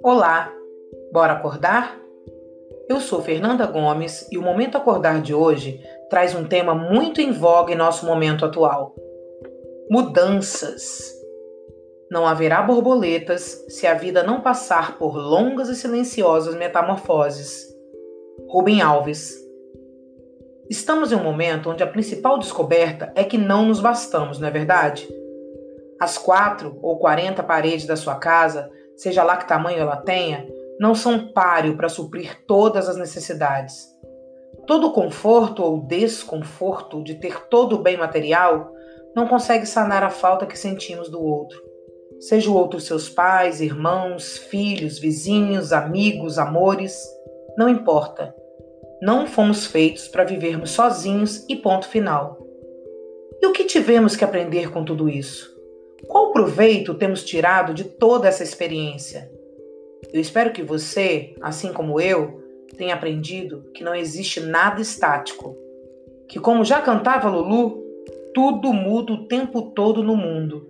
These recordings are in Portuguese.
Olá, bora acordar? Eu sou Fernanda Gomes e o Momento Acordar de hoje traz um tema muito em voga em nosso momento atual: mudanças. Não haverá borboletas se a vida não passar por longas e silenciosas metamorfoses. Rubem Alves. Estamos em um momento onde a principal descoberta é que não nos bastamos, não é verdade? As quatro ou quarenta paredes da sua casa, seja lá que tamanho ela tenha, não são páreo para suprir todas as necessidades. Todo conforto ou desconforto de ter todo o bem material não consegue sanar a falta que sentimos do outro. Seja o outro seus pais, irmãos, filhos, vizinhos, amigos, amores, não importa. Não fomos feitos para vivermos sozinhos e ponto final. E o que tivemos que aprender com tudo isso? Qual proveito temos tirado de toda essa experiência? Eu espero que você, assim como eu, tenha aprendido que não existe nada estático. Que, como já cantava Lulu, tudo muda o tempo todo no mundo.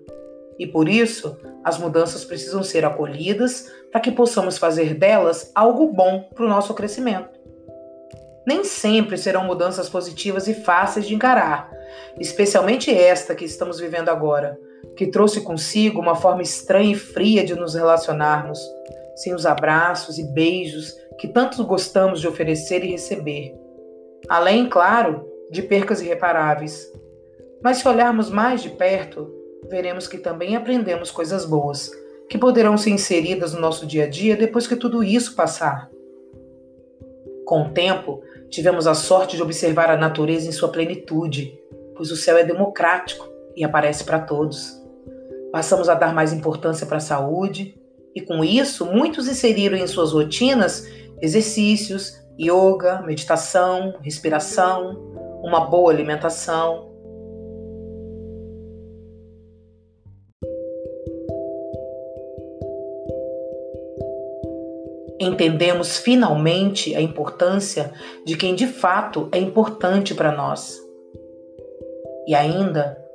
E por isso, as mudanças precisam ser acolhidas para que possamos fazer delas algo bom para o nosso crescimento. Nem sempre serão mudanças positivas e fáceis de encarar, especialmente esta que estamos vivendo agora, que trouxe consigo uma forma estranha e fria de nos relacionarmos, sem os abraços e beijos que tanto gostamos de oferecer e receber. Além, claro, de percas irreparáveis. Mas se olharmos mais de perto, veremos que também aprendemos coisas boas, que poderão ser inseridas no nosso dia a dia depois que tudo isso passar. Com o tempo, tivemos a sorte de observar a natureza em sua plenitude, pois o céu é democrático e aparece para todos. Passamos a dar mais importância para a saúde e, com isso, muitos inseriram em suas rotinas exercícios, yoga, meditação, respiração, uma boa alimentação. Entendemos finalmente a importância de quem de fato é importante para nós. E ainda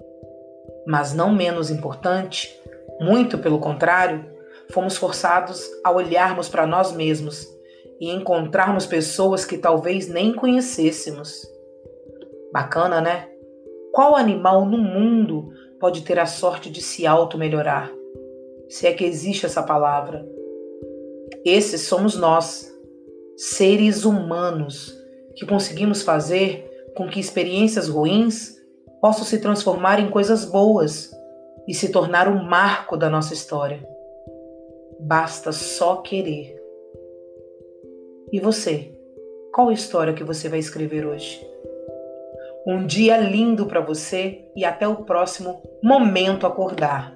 mas não menos importante, muito pelo contrário, fomos forçados a olharmos para nós mesmos e encontrarmos pessoas que talvez nem conhecêssemos. Bacana, né? Qual animal no mundo pode ter a sorte de se auto-melhorar? Se é que existe essa palavra. Esses somos nós, seres humanos, que conseguimos fazer com que experiências ruins possam se transformar em coisas boas e se tornar um marco da nossa história. Basta só querer. E você? Qual história que você vai escrever hoje? Um dia lindo para você e até o próximo Momento Acordar.